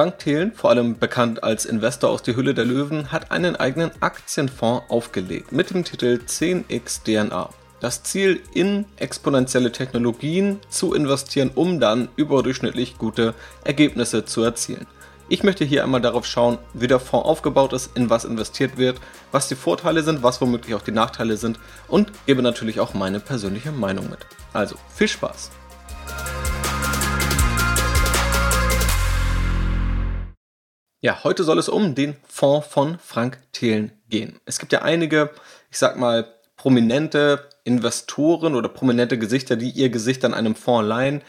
Frank Thelen, vor allem bekannt als Investor aus die Hülle der Löwen, hat einen eigenen Aktienfonds aufgelegt mit dem Titel 10x DNA. Das Ziel, in exponentielle Technologien zu investieren, um dann überdurchschnittlich gute Ergebnisse zu erzielen. Ich möchte hier einmal darauf schauen, wie der Fonds aufgebaut ist, in was investiert wird, was die Vorteile sind, was womöglich auch die Nachteile sind und gebe natürlich auch meine persönliche Meinung mit. Also viel Spaß! Ja, heute soll es um den Fonds von Frank Thelen gehen. Es gibt ja einige, ich sag mal, prominente Investoren oder prominente Gesichter, die ihr Gesicht an einem Fonds leihen,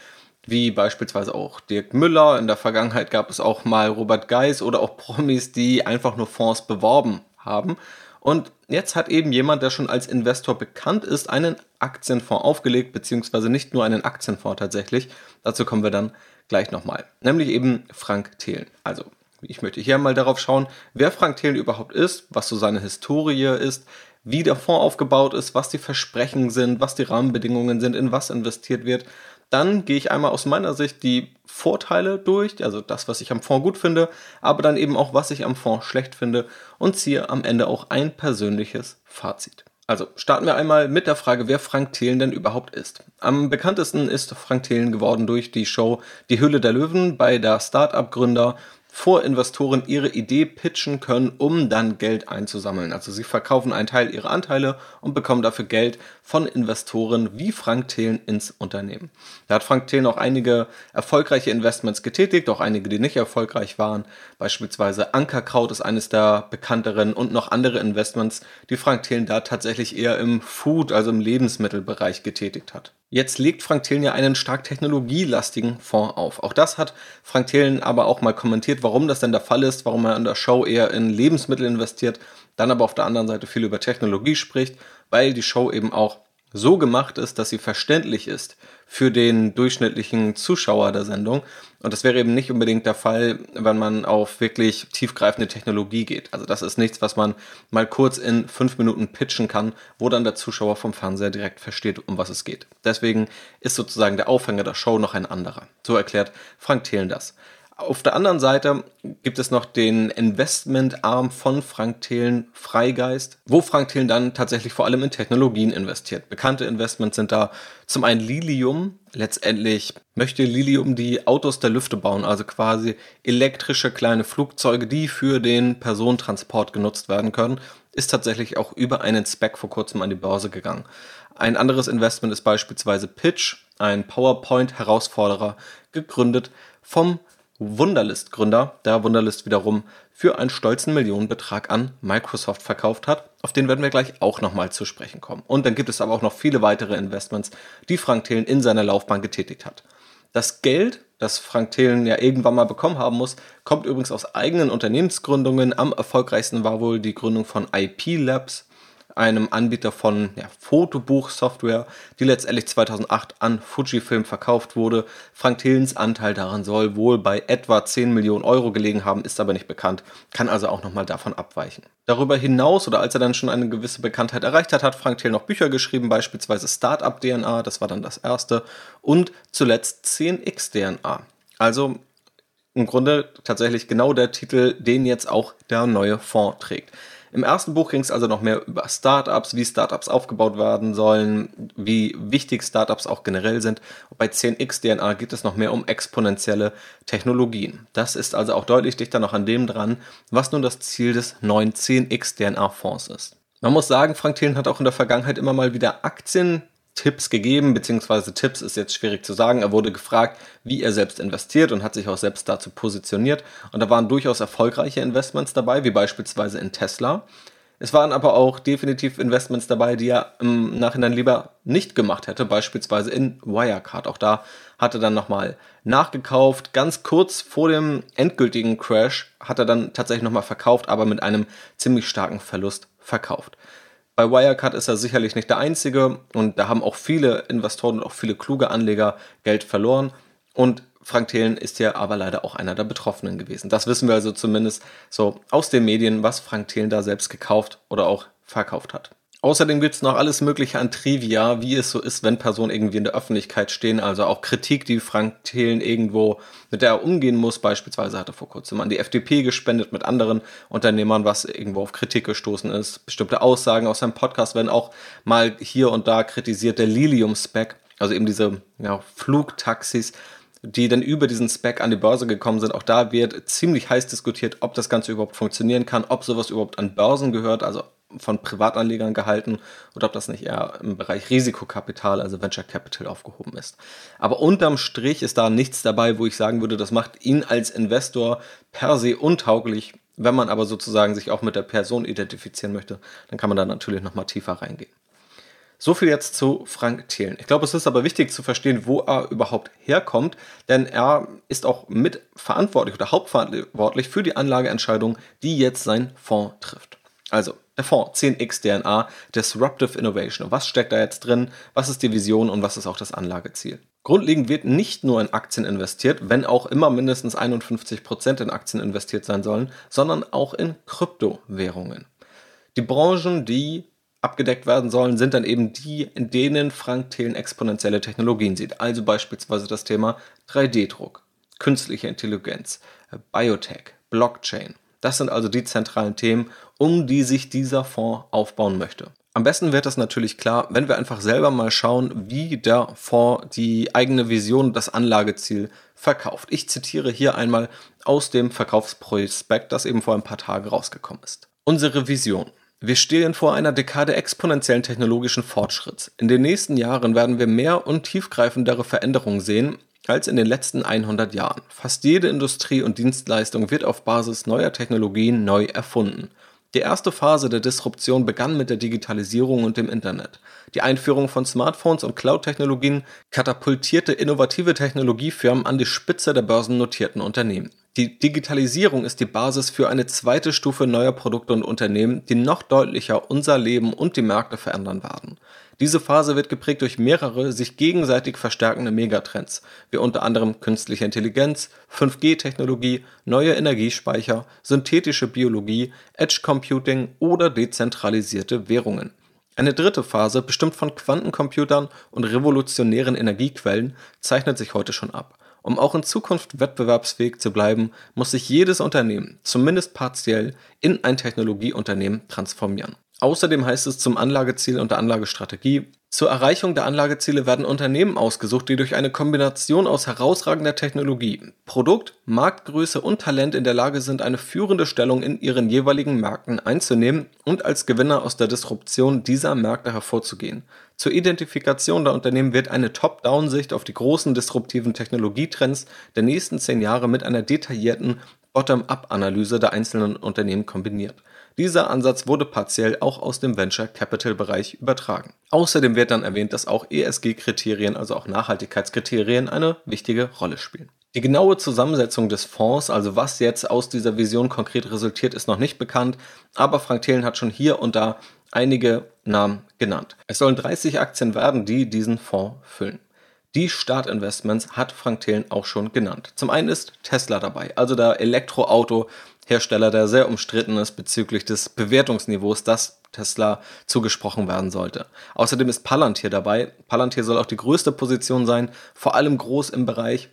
wie beispielsweise auch Dirk Müller. In der Vergangenheit gab es auch mal Robert Geis oder auch Promis, die einfach nur Fonds beworben haben. Und jetzt hat eben jemand, der schon als Investor bekannt ist, einen Aktienfonds aufgelegt, beziehungsweise nicht nur einen Aktienfonds tatsächlich. Dazu kommen wir dann gleich nochmal. Nämlich eben Frank Thelen. Also ich möchte hier mal darauf schauen, wer Frank Thelen überhaupt ist, was so seine Historie ist, wie der Fonds aufgebaut ist, was die Versprechen sind, was die Rahmenbedingungen sind, in was investiert wird. Dann gehe ich einmal aus meiner Sicht die Vorteile durch, also das, was ich am Fonds gut finde, aber dann eben auch, was ich am Fonds schlecht finde und ziehe am Ende auch ein persönliches Fazit. Also starten wir einmal mit der Frage, wer Frank Thelen denn überhaupt ist. Am bekanntesten ist Frank Thelen geworden durch die Show Die Hülle der Löwen bei der Startup-Gründer vor Investoren ihre Idee pitchen können, um dann Geld einzusammeln. Also sie verkaufen einen Teil ihrer Anteile und bekommen dafür Geld von Investoren wie Frank Thelen ins Unternehmen. Da hat Frank Thelen auch einige erfolgreiche Investments getätigt, auch einige, die nicht erfolgreich waren. Beispielsweise Ankerkraut ist eines der bekannteren und noch andere Investments, die Frank Thelen da tatsächlich eher im Food, also im Lebensmittelbereich getätigt hat. Jetzt legt Frank Thelen ja einen stark technologielastigen Fonds auf. Auch das hat Frank Thelen aber auch mal kommentiert, warum das denn der Fall ist, warum er in der Show eher in Lebensmittel investiert, dann aber auf der anderen Seite viel über Technologie spricht, weil die Show eben auch so gemacht ist, dass sie verständlich ist für den durchschnittlichen Zuschauer der Sendung. Und das wäre eben nicht unbedingt der Fall, wenn man auf wirklich tiefgreifende Technologie geht. Also das ist nichts, was man mal kurz in fünf Minuten pitchen kann, wo dann der Zuschauer vom Fernseher direkt versteht, um was es geht. Deswegen ist sozusagen der Aufhänger der Show noch ein anderer. So erklärt Frank Thelen das. Auf der anderen Seite gibt es noch den Investmentarm von Frank Thelen, Freigeist, wo Frank Thelen dann tatsächlich vor allem in Technologien investiert. Bekannte Investments sind da zum einen Lilium. Letztendlich möchte Lilium die Autos der Lüfte bauen, also quasi elektrische kleine Flugzeuge, die für den Personentransport genutzt werden können. Ist tatsächlich auch über einen Spec vor kurzem an die Börse gegangen. Ein anderes Investment ist beispielsweise Pitch, ein PowerPoint-Herausforderer, gegründet vom Wunderlist-Gründer, der Wunderlist wiederum für einen stolzen Millionenbetrag an Microsoft verkauft hat. Auf den werden wir gleich auch nochmal zu sprechen kommen. Und dann gibt es aber auch noch viele weitere Investments, die Frank Thelen in seiner Laufbahn getätigt hat. Das Geld, das Frank Thelen ja irgendwann mal bekommen haben muss, kommt übrigens aus eigenen Unternehmensgründungen. Am erfolgreichsten war wohl die Gründung von IP Labs, einem Anbieter von ja, Fotobuchsoftware, die letztendlich 2008 an Fujifilm verkauft wurde. Frank Thilens Anteil daran soll wohl bei etwa 10 Millionen Euro gelegen haben, ist aber nicht bekannt, kann also auch nochmal davon abweichen. Darüber hinaus oder als er dann schon eine gewisse Bekanntheit erreicht hat, hat Frank Thiel noch Bücher geschrieben, beispielsweise Startup DNA, das war dann das erste, und zuletzt 10x DNA. Also im Grunde tatsächlich genau der Titel, den jetzt auch der neue Fonds trägt. Im ersten Buch ging es also noch mehr über Startups, wie Startups aufgebaut werden sollen, wie wichtig Startups auch generell sind. Und bei 10x DNA geht es noch mehr um exponentielle Technologien. Das ist also auch deutlich dichter noch an dem dran, was nun das Ziel des neuen 10x DNA Fonds ist. Man muss sagen, Frank Thelen hat auch in der Vergangenheit immer mal wieder Aktien Tipps gegeben, beziehungsweise Tipps ist jetzt schwierig zu sagen. Er wurde gefragt, wie er selbst investiert und hat sich auch selbst dazu positioniert. Und da waren durchaus erfolgreiche Investments dabei, wie beispielsweise in Tesla. Es waren aber auch definitiv Investments dabei, die er im Nachhinein lieber nicht gemacht hätte, beispielsweise in Wirecard. Auch da hat er dann nochmal nachgekauft. Ganz kurz vor dem endgültigen Crash hat er dann tatsächlich nochmal verkauft, aber mit einem ziemlich starken Verlust verkauft. Bei Wirecard ist er sicherlich nicht der einzige und da haben auch viele Investoren und auch viele kluge Anleger Geld verloren. Und Frank Thelen ist ja aber leider auch einer der Betroffenen gewesen. Das wissen wir also zumindest so aus den Medien, was Frank Thelen da selbst gekauft oder auch verkauft hat. Außerdem gibt es noch alles Mögliche an Trivia, wie es so ist, wenn Personen irgendwie in der Öffentlichkeit stehen. Also auch Kritik, die Frank Thelen irgendwo mit der er umgehen muss. Beispielsweise hat er vor kurzem an die FDP gespendet mit anderen Unternehmern, was irgendwo auf Kritik gestoßen ist. Bestimmte Aussagen aus seinem Podcast werden auch mal hier und da kritisiert. Der Lilium-Spec, also eben diese ja, Flugtaxis, die dann über diesen Spec an die Börse gekommen sind. Auch da wird ziemlich heiß diskutiert, ob das Ganze überhaupt funktionieren kann, ob sowas überhaupt an Börsen gehört, also von Privatanlegern gehalten oder ob das nicht eher im Bereich Risikokapital, also Venture Capital aufgehoben ist. Aber unterm Strich ist da nichts dabei, wo ich sagen würde, das macht ihn als Investor per se untauglich. Wenn man aber sozusagen sich auch mit der Person identifizieren möchte, dann kann man da natürlich nochmal tiefer reingehen. So viel jetzt zu Frank Thelen. Ich glaube, es ist aber wichtig zu verstehen, wo er überhaupt herkommt, denn er ist auch mitverantwortlich oder hauptverantwortlich für die Anlageentscheidung, die jetzt sein Fonds trifft. Also, der Fonds 10x DNA Disruptive Innovation. Was steckt da jetzt drin? Was ist die Vision und was ist auch das Anlageziel? Grundlegend wird nicht nur in Aktien investiert, wenn auch immer mindestens 51% in Aktien investiert sein sollen, sondern auch in Kryptowährungen. Die Branchen, die abgedeckt werden sollen, sind dann eben die, in denen Frank Thelen exponentielle Technologien sieht. Also beispielsweise das Thema 3D-Druck, künstliche Intelligenz, Biotech, Blockchain. Das sind also die zentralen Themen, um die sich dieser Fonds aufbauen möchte. Am besten wird das natürlich klar, wenn wir einfach selber mal schauen, wie der Fonds die eigene Vision, das Anlageziel verkauft. Ich zitiere hier einmal aus dem Verkaufsprospekt, das eben vor ein paar Tagen rausgekommen ist. Unsere Vision. Wir stehen vor einer Dekade exponentiellen technologischen Fortschritts. In den nächsten Jahren werden wir mehr und tiefgreifendere Veränderungen sehen, als in den letzten 100 Jahren. Fast jede Industrie und Dienstleistung wird auf Basis neuer Technologien neu erfunden. Die erste Phase der Disruption begann mit der Digitalisierung und dem Internet. Die Einführung von Smartphones und Cloud-Technologien katapultierte innovative Technologiefirmen an die Spitze der börsennotierten Unternehmen. Die Digitalisierung ist die Basis für eine zweite Stufe neuer Produkte und Unternehmen, die noch deutlicher unser Leben und die Märkte verändern werden. Diese Phase wird geprägt durch mehrere sich gegenseitig verstärkende Megatrends, wie unter anderem künstliche Intelligenz, 5G-Technologie, neue Energiespeicher, synthetische Biologie, Edge Computing oder dezentralisierte Währungen. Eine dritte Phase, bestimmt von Quantencomputern und revolutionären Energiequellen, zeichnet sich heute schon ab. Um auch in Zukunft wettbewerbsfähig zu bleiben, muss sich jedes Unternehmen, zumindest partiell, in ein Technologieunternehmen transformieren. Außerdem heißt es zum Anlageziel und der Anlagestrategie, zur Erreichung der Anlageziele werden Unternehmen ausgesucht, die durch eine Kombination aus herausragender Technologie, Produkt, Marktgröße und Talent in der Lage sind, eine führende Stellung in ihren jeweiligen Märkten einzunehmen und als Gewinner aus der Disruption dieser Märkte hervorzugehen. Zur Identifikation der Unternehmen wird eine Top-Down-Sicht auf die großen disruptiven Technologietrends der nächsten zehn Jahre mit einer detaillierten Bottom-up-Analyse der einzelnen Unternehmen kombiniert. Dieser Ansatz wurde partiell auch aus dem Venture Capital Bereich übertragen. Außerdem wird dann erwähnt, dass auch ESG-Kriterien, also auch Nachhaltigkeitskriterien, eine wichtige Rolle spielen. Die genaue Zusammensetzung des Fonds, also was jetzt aus dieser Vision konkret resultiert, ist noch nicht bekannt, aber Frank Thelen hat schon hier und da einige Namen genannt. Es sollen 30 Aktien werden, die diesen Fonds füllen. Die Startinvestments hat Frank Thelen auch schon genannt. Zum einen ist Tesla dabei, also der Elektroauto-Hersteller, der sehr umstritten ist bezüglich des Bewertungsniveaus, das Tesla zugesprochen werden sollte. Außerdem ist Palantir dabei. Palantir soll auch die größte Position sein, vor allem groß im Bereich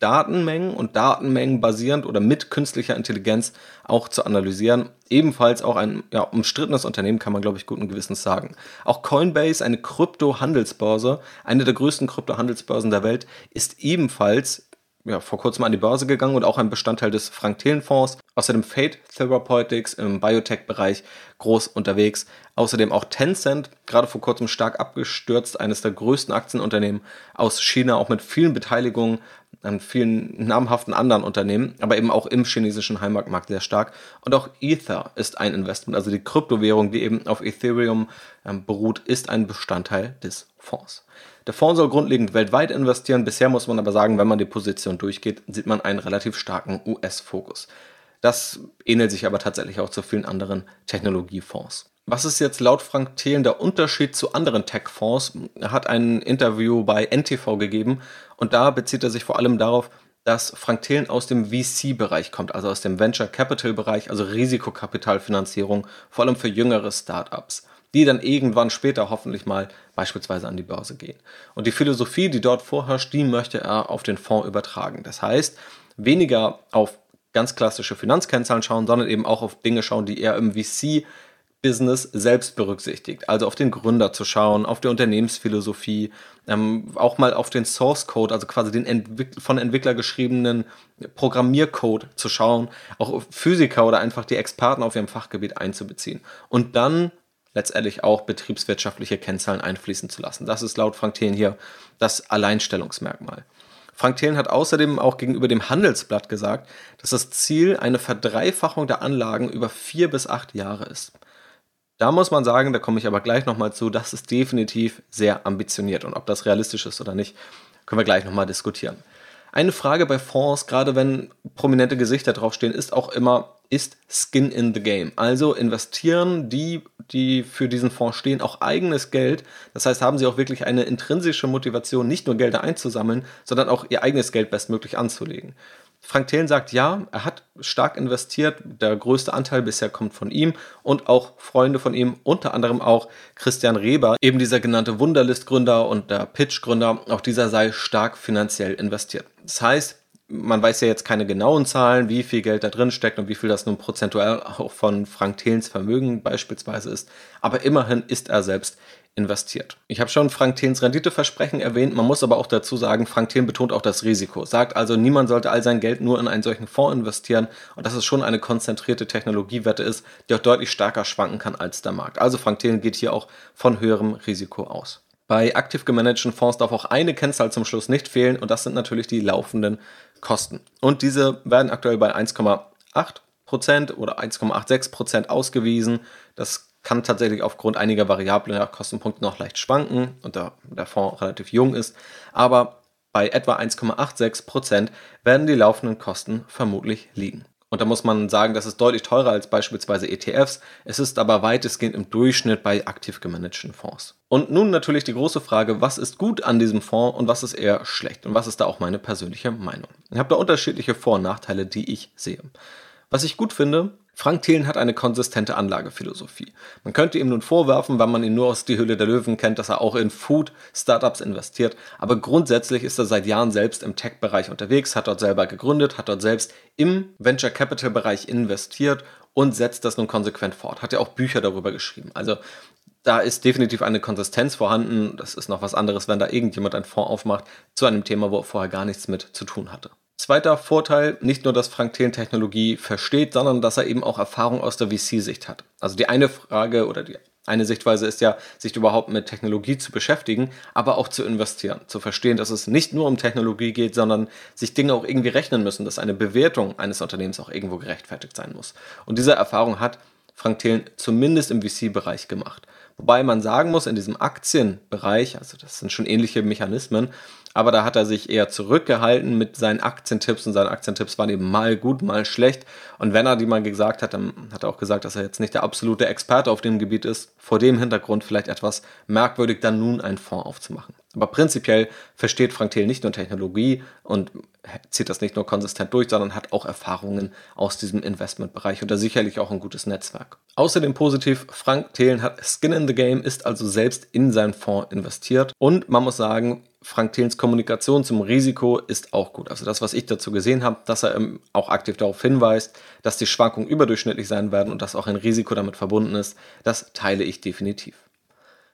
Datenmengen und Datenmengen basierend oder mit künstlicher Intelligenz auch zu analysieren. Ebenfalls auch ein ja, umstrittenes Unternehmen, kann man glaube ich guten Gewissens sagen. Auch Coinbase, eine Krypto-Handelsbörse, eine der größten Krypto-Handelsbörsen der Welt, ist ebenfalls ja, vor kurzem an die Börse gegangen und auch ein Bestandteil des Frank-Thelen-Fonds. Außerdem Fate Therapeutics im Biotech-Bereich groß unterwegs. Außerdem auch Tencent, gerade vor kurzem stark abgestürzt, eines der größten Aktienunternehmen aus China, auch mit vielen Beteiligungen an vielen namhaften anderen Unternehmen, aber eben auch im chinesischen Heimatmarkt sehr stark. Und auch Ether ist ein Investment, also die Kryptowährung, die eben auf Ethereum ähm, beruht, ist ein Bestandteil des Fonds. Der Fonds soll grundlegend weltweit investieren. Bisher muss man aber sagen, wenn man die Position durchgeht, sieht man einen relativ starken US-Fokus. Das ähnelt sich aber tatsächlich auch zu vielen anderen Technologiefonds. Was ist jetzt laut Frank Thelen der Unterschied zu anderen Tech-Fonds? Er hat ein Interview bei NTV gegeben und da bezieht er sich vor allem darauf, dass Frank Thelen aus dem VC-Bereich kommt, also aus dem Venture Capital-Bereich, also Risikokapitalfinanzierung, vor allem für jüngere Startups. die dann irgendwann später hoffentlich mal beispielsweise an die Börse gehen. Und die Philosophie, die dort vorherrscht, die möchte er auf den Fonds übertragen. Das heißt, weniger auf ganz klassische Finanzkennzahlen schauen, sondern eben auch auf Dinge schauen, die er im VC Business selbst berücksichtigt. Also auf den Gründer zu schauen, auf die Unternehmensphilosophie, ähm, auch mal auf den Source Code, also quasi den Entwick von Entwickler geschriebenen Programmiercode zu schauen, auch Physiker oder einfach die Experten auf ihrem Fachgebiet einzubeziehen. Und dann letztendlich auch betriebswirtschaftliche Kennzahlen einfließen zu lassen. Das ist laut Frank Thelen hier das Alleinstellungsmerkmal. Frank Thelen hat außerdem auch gegenüber dem Handelsblatt gesagt, dass das Ziel eine Verdreifachung der Anlagen über vier bis acht Jahre ist. Da muss man sagen, da komme ich aber gleich nochmal zu, das ist definitiv sehr ambitioniert und ob das realistisch ist oder nicht, können wir gleich nochmal diskutieren. Eine Frage bei Fonds, gerade wenn prominente Gesichter draufstehen, ist auch immer, ist Skin in the Game? Also investieren die, die für diesen Fonds stehen, auch eigenes Geld. Das heißt, haben sie auch wirklich eine intrinsische Motivation, nicht nur Gelder einzusammeln, sondern auch ihr eigenes Geld bestmöglich anzulegen. Frank Thelen sagt ja, er hat stark investiert. Der größte Anteil bisher kommt von ihm und auch Freunde von ihm, unter anderem auch Christian Reber, eben dieser genannte Wunderlist-Gründer und der Pitch-Gründer. Auch dieser sei stark finanziell investiert. Das heißt, man weiß ja jetzt keine genauen Zahlen, wie viel Geld da drin steckt und wie viel das nun prozentuell auch von Frank Thelens Vermögen beispielsweise ist. Aber immerhin ist er selbst investiert. Ich habe schon Frank Thens Renditeversprechen erwähnt, man muss aber auch dazu sagen, Frank Thelen betont auch das Risiko, sagt also, niemand sollte all sein Geld nur in einen solchen Fonds investieren und dass es schon eine konzentrierte Technologiewette ist, die auch deutlich stärker schwanken kann als der Markt. Also Frank Thelen geht hier auch von höherem Risiko aus. Bei aktiv gemanagten Fonds darf auch eine Kennzahl zum Schluss nicht fehlen und das sind natürlich die laufenden Kosten. Und diese werden aktuell bei 1,8% oder 1,86% ausgewiesen. Das kann tatsächlich aufgrund einiger variabler Kostenpunkte noch leicht schwanken und da der Fonds relativ jung ist. Aber bei etwa 1,86% werden die laufenden Kosten vermutlich liegen. Und da muss man sagen, das ist deutlich teurer als beispielsweise ETFs. Es ist aber weitestgehend im Durchschnitt bei aktiv gemanagten Fonds. Und nun natürlich die große Frage, was ist gut an diesem Fonds und was ist eher schlecht? Und was ist da auch meine persönliche Meinung? Ich habe da unterschiedliche Vor- und Nachteile, die ich sehe. Was ich gut finde, Frank Thelen hat eine konsistente Anlagephilosophie. Man könnte ihm nun vorwerfen, weil man ihn nur aus Die Hülle der Löwen kennt, dass er auch in Food-Startups investiert, aber grundsätzlich ist er seit Jahren selbst im Tech-Bereich unterwegs, hat dort selber gegründet, hat dort selbst im Venture Capital-Bereich investiert und setzt das nun konsequent fort. Hat ja auch Bücher darüber geschrieben. Also da ist definitiv eine Konsistenz vorhanden. Das ist noch was anderes, wenn da irgendjemand einen Fonds aufmacht zu einem Thema, wo er vorher gar nichts mit zu tun hatte. Zweiter Vorteil, nicht nur, dass Frank Thelen Technologie versteht, sondern dass er eben auch Erfahrung aus der VC-Sicht hat. Also die eine Frage oder die eine Sichtweise ist ja, sich überhaupt mit Technologie zu beschäftigen, aber auch zu investieren, zu verstehen, dass es nicht nur um Technologie geht, sondern sich Dinge auch irgendwie rechnen müssen, dass eine Bewertung eines Unternehmens auch irgendwo gerechtfertigt sein muss. Und diese Erfahrung hat Frank Thelen zumindest im VC-Bereich gemacht. Wobei man sagen muss, in diesem Aktienbereich, also das sind schon ähnliche Mechanismen, aber da hat er sich eher zurückgehalten mit seinen Aktientipps und seine Aktientipps waren eben mal gut, mal schlecht. Und wenn er die mal gesagt hat, dann hat er auch gesagt, dass er jetzt nicht der absolute Experte auf dem Gebiet ist. Vor dem Hintergrund vielleicht etwas merkwürdig, dann nun einen Fonds aufzumachen. Aber prinzipiell versteht Frank Thiel nicht nur Technologie und zieht das nicht nur konsistent durch, sondern hat auch Erfahrungen aus diesem Investmentbereich und da sicherlich auch ein gutes Netzwerk. Außerdem positiv, Frank Thelen hat Skin in the Game, ist also selbst in seinen Fonds investiert und man muss sagen, Frank Thelens Kommunikation zum Risiko ist auch gut. Also das, was ich dazu gesehen habe, dass er auch aktiv darauf hinweist, dass die Schwankungen überdurchschnittlich sein werden und dass auch ein Risiko damit verbunden ist, das teile ich definitiv.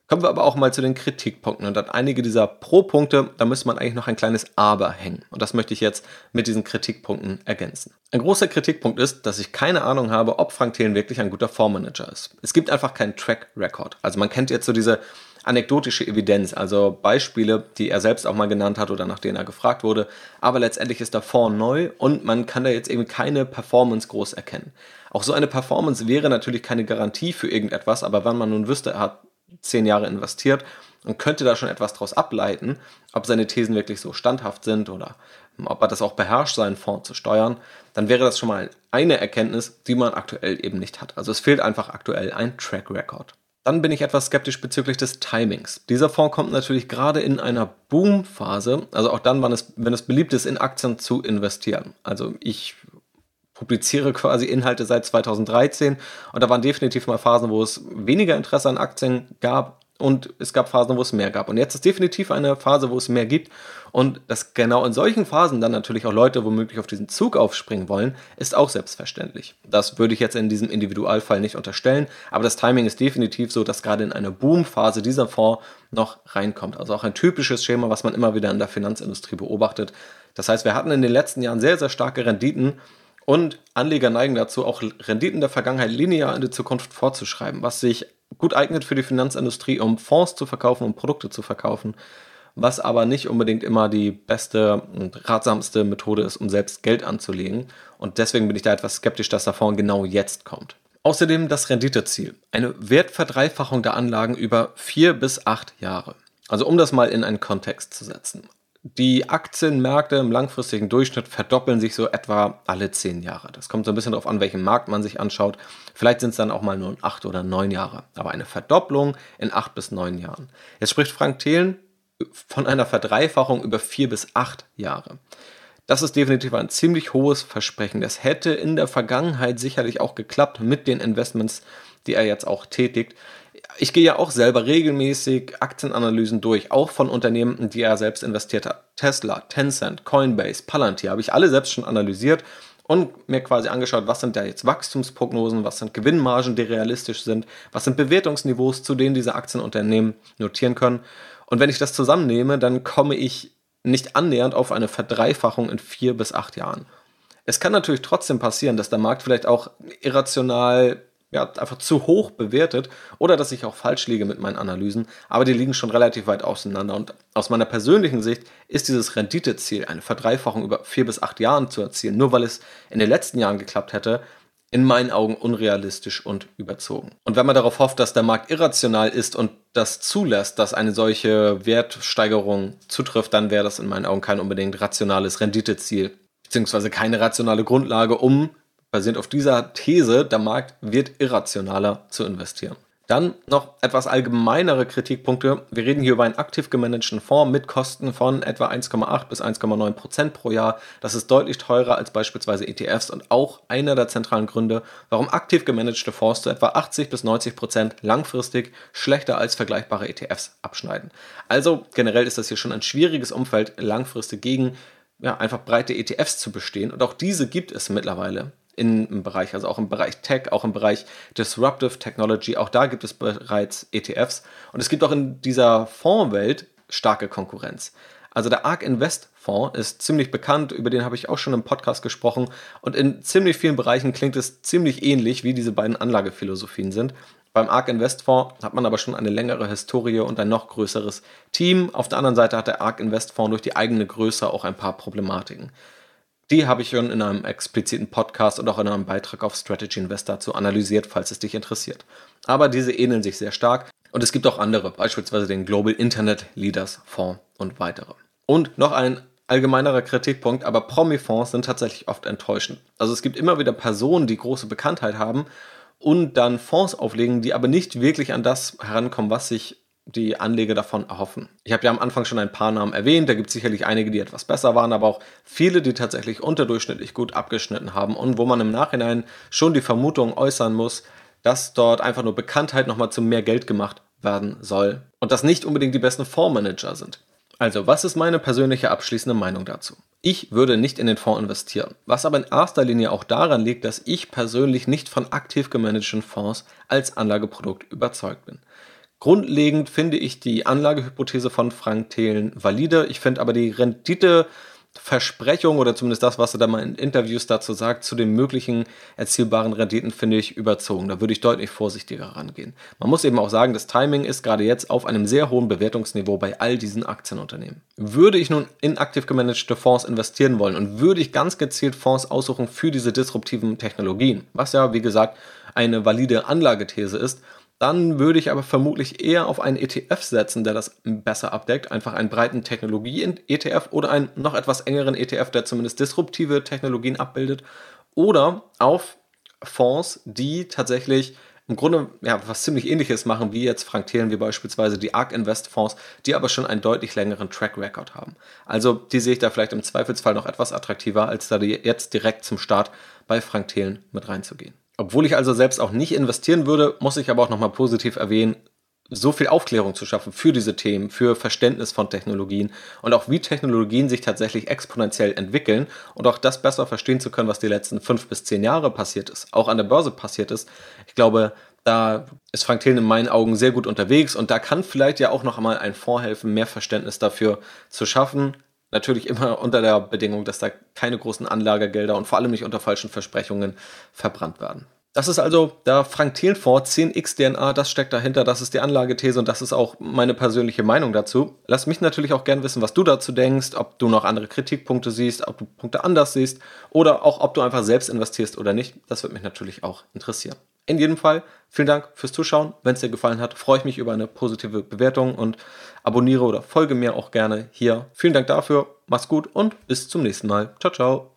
Kommen wir aber auch mal zu den Kritikpunkten. Und an einige dieser Pro-Punkte, da müsste man eigentlich noch ein kleines Aber hängen. Und das möchte ich jetzt mit diesen Kritikpunkten ergänzen. Ein großer Kritikpunkt ist, dass ich keine Ahnung habe, ob Frank Thelen wirklich ein guter Fondsmanager ist. Es gibt einfach keinen Track Record. Also man kennt jetzt so diese anekdotische Evidenz, also Beispiele, die er selbst auch mal genannt hat oder nach denen er gefragt wurde. Aber letztendlich ist der Fonds neu und man kann da jetzt eben keine Performance groß erkennen. Auch so eine Performance wäre natürlich keine Garantie für irgendetwas, aber wenn man nun wüsste, er hat zehn Jahre investiert und könnte da schon etwas daraus ableiten, ob seine Thesen wirklich so standhaft sind oder ob er das auch beherrscht, seinen Fonds zu steuern, dann wäre das schon mal eine Erkenntnis, die man aktuell eben nicht hat. Also es fehlt einfach aktuell ein Track Record. Dann bin ich etwas skeptisch bezüglich des Timings. Dieser Fonds kommt natürlich gerade in einer Boomphase, also auch dann, es, wenn es beliebt ist, in Aktien zu investieren. Also ich publiziere quasi Inhalte seit 2013 und da waren definitiv mal Phasen, wo es weniger Interesse an Aktien gab und es gab Phasen, wo es mehr gab. Und jetzt ist definitiv eine Phase, wo es mehr gibt. Und dass genau in solchen Phasen dann natürlich auch Leute womöglich auf diesen Zug aufspringen wollen, ist auch selbstverständlich. Das würde ich jetzt in diesem Individualfall nicht unterstellen, aber das Timing ist definitiv so, dass gerade in einer Boomphase dieser Fonds noch reinkommt. Also auch ein typisches Schema, was man immer wieder in der Finanzindustrie beobachtet. Das heißt, wir hatten in den letzten Jahren sehr, sehr starke Renditen und Anleger neigen dazu, auch Renditen der Vergangenheit linear in die Zukunft vorzuschreiben, was sich gut eignet für die Finanzindustrie, um Fonds zu verkaufen, um Produkte zu verkaufen, was aber nicht unbedingt immer die beste und ratsamste Methode ist, um selbst Geld anzulegen. Und deswegen bin ich da etwas skeptisch, dass der Fonds genau jetzt kommt. Außerdem das Renditeziel. Eine Wertverdreifachung der Anlagen über vier bis acht Jahre. Also um das mal in einen Kontext zu setzen. Die Aktienmärkte im langfristigen Durchschnitt verdoppeln sich so etwa alle zehn Jahre. Das kommt so ein bisschen darauf an, welchen Markt man sich anschaut. Vielleicht sind es dann auch mal nur acht oder neun Jahre. Aber eine Verdopplung in acht bis neun Jahren. Jetzt spricht Frank Thelen von einer Verdreifachung über vier bis acht Jahre. Das ist definitiv ein ziemlich hohes Versprechen. Das hätte in der Vergangenheit sicherlich auch geklappt mit den Investments, die er jetzt auch tätigt ich gehe ja auch selber regelmäßig Aktienanalysen durch, auch von Unternehmen, die er selbst investiert hat. Tesla, Tencent, Coinbase, Palantir, habe ich alle selbst schon analysiert und mir quasi angeschaut, was sind da jetzt Wachstumsprognosen, was sind Gewinnmargen, die realistisch sind, was sind Bewertungsniveaus, zu denen diese Aktienunternehmen notieren können. Und wenn ich das zusammennehme, dann komme ich nicht annähernd auf eine Verdreifachung in vier bis acht Jahren. Es kann natürlich trotzdem passieren, dass der Markt vielleicht auch irrational ja, einfach zu hoch bewertet oder dass ich auch falsch liege mit meinen Analysen, aber die liegen schon relativ weit auseinander. Und aus meiner persönlichen Sicht ist dieses Renditeziel, eine Verdreifachung über vier bis acht Jahren zu erzielen, nur weil es in den letzten Jahren geklappt hätte, in meinen Augen unrealistisch und überzogen. Und wenn man darauf hofft, dass der Markt irrational ist und das zulässt, dass eine solche Wertsteigerung zutrifft, dann wäre das in meinen Augen kein unbedingt rationales Renditeziel, beziehungsweise keine rationale Grundlage, um basierend auf dieser These, der Markt wird irrationaler zu investieren. Dann noch etwas allgemeinere Kritikpunkte. Wir reden hier über einen aktiv gemanagten Fonds mit Kosten von etwa 1,8 bis 1,9 Prozent pro Jahr. Das ist deutlich teurer als beispielsweise ETFs und auch einer der zentralen Gründe, warum aktiv gemanagte Fonds zu etwa 80 bis 90 Prozent langfristig schlechter als vergleichbare ETFs abschneiden. Also generell ist das hier schon ein schwieriges Umfeld, langfristig gegen ja, einfach breite ETFs zu bestehen. Und auch diese gibt es mittlerweile im Bereich, also auch im Bereich Tech, auch im Bereich Disruptive Technology, auch da gibt es bereits ETFs und es gibt auch in dieser Fondswelt starke Konkurrenz. Also der ARK Invest Fonds ist ziemlich bekannt, über den habe ich auch schon im Podcast gesprochen und in ziemlich vielen Bereichen klingt es ziemlich ähnlich, wie diese beiden Anlagephilosophien sind. Beim ARK Invest Fonds hat man aber schon eine längere Historie und ein noch größeres Team. Auf der anderen Seite hat der ARK Invest Fonds durch die eigene Größe auch ein paar Problematiken. Die habe ich schon in einem expliziten Podcast und auch in einem Beitrag auf Strategy Invest dazu analysiert, falls es dich interessiert. Aber diese ähneln sich sehr stark und es gibt auch andere, beispielsweise den Global Internet Leaders Fonds und weitere. Und noch ein allgemeinerer Kritikpunkt, aber Promi-Fonds sind tatsächlich oft enttäuschend. Also es gibt immer wieder Personen, die große Bekanntheit haben und dann Fonds auflegen, die aber nicht wirklich an das herankommen, was sich die Anleger davon erhoffen. Ich habe ja am Anfang schon ein paar Namen erwähnt, da gibt es sicherlich einige, die etwas besser waren, aber auch viele, die tatsächlich unterdurchschnittlich gut abgeschnitten haben und wo man im Nachhinein schon die Vermutung äußern muss, dass dort einfach nur Bekanntheit nochmal zu mehr Geld gemacht werden soll und das nicht unbedingt die besten Fondsmanager sind. Also, was ist meine persönliche abschließende Meinung dazu? Ich würde nicht in den Fonds investieren, was aber in erster Linie auch daran liegt, dass ich persönlich nicht von aktiv gemanagten Fonds als Anlageprodukt überzeugt bin. Grundlegend finde ich die Anlagehypothese von Frank Thelen valide. Ich finde aber die Renditeversprechung oder zumindest das, was er da mal in Interviews dazu sagt, zu den möglichen erzielbaren Renditen, finde ich überzogen. Da würde ich deutlich vorsichtiger rangehen. Man muss eben auch sagen, das Timing ist gerade jetzt auf einem sehr hohen Bewertungsniveau bei all diesen Aktienunternehmen. Würde ich nun in aktiv gemanagte Fonds investieren wollen und würde ich ganz gezielt Fonds aussuchen für diese disruptiven Technologien, was ja, wie gesagt, eine valide Anlagethese ist, dann würde ich aber vermutlich eher auf einen ETF setzen, der das besser abdeckt. Einfach einen breiten Technologie-ETF oder einen noch etwas engeren ETF, der zumindest disruptive Technologien abbildet. Oder auf Fonds, die tatsächlich im Grunde ja, was ziemlich ähnliches machen, wie jetzt Frank Thelen, wie beispielsweise die ARK Invest Fonds, die aber schon einen deutlich längeren Track Record haben. Also die sehe ich da vielleicht im Zweifelsfall noch etwas attraktiver, als da jetzt direkt zum Start bei Frank Thelen mit reinzugehen. Obwohl ich also selbst auch nicht investieren würde, muss ich aber auch nochmal positiv erwähnen, so viel Aufklärung zu schaffen für diese Themen, für Verständnis von Technologien und auch wie Technologien sich tatsächlich exponentiell entwickeln und auch das besser verstehen zu können, was die letzten fünf bis zehn Jahre passiert ist, auch an der Börse passiert ist. Ich glaube, da ist Frank Thelen in meinen Augen sehr gut unterwegs und da kann vielleicht ja auch noch einmal ein Fonds helfen, mehr Verständnis dafür zu schaffen. Natürlich immer unter der Bedingung, dass da keine großen Anlagegelder und vor allem nicht unter falschen Versprechungen verbrannt werden. Das ist also der Frank Thelen Fonds 10x DNA, das steckt dahinter, das ist die Anlagethese und das ist auch meine persönliche Meinung dazu. Lass mich natürlich auch gern wissen, was du dazu denkst, ob du noch andere Kritikpunkte siehst, ob du Punkte anders siehst oder auch ob du einfach selbst investierst oder nicht. Das würde mich natürlich auch interessieren. In jedem Fall, vielen Dank fürs Zuschauen. Wenn es dir gefallen hat, freue ich mich über eine positive Bewertung und abonniere oder folge mir auch gerne hier. Vielen Dank dafür, mach's gut und bis zum nächsten Mal. Ciao, ciao.